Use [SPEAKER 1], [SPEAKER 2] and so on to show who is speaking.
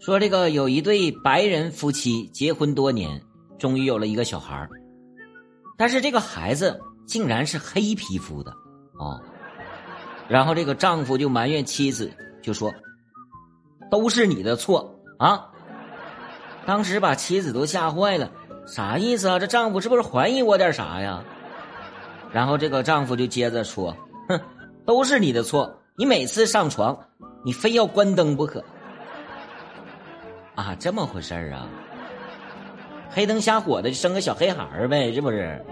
[SPEAKER 1] 说这个有一对白人夫妻结婚多年，终于有了一个小孩儿，但是这个孩子竟然是黑皮肤的哦。然后这个丈夫就埋怨妻子，就说：“都是你的错啊！”当时把妻子都吓坏了，啥意思啊？这丈夫是不是怀疑我点啥呀？然后这个丈夫就接着说：“哼，都是你的错，你每次上床，你非要关灯不可。”啊，这么回事儿啊？黑灯瞎火的就生个小黑孩儿呗，是不是？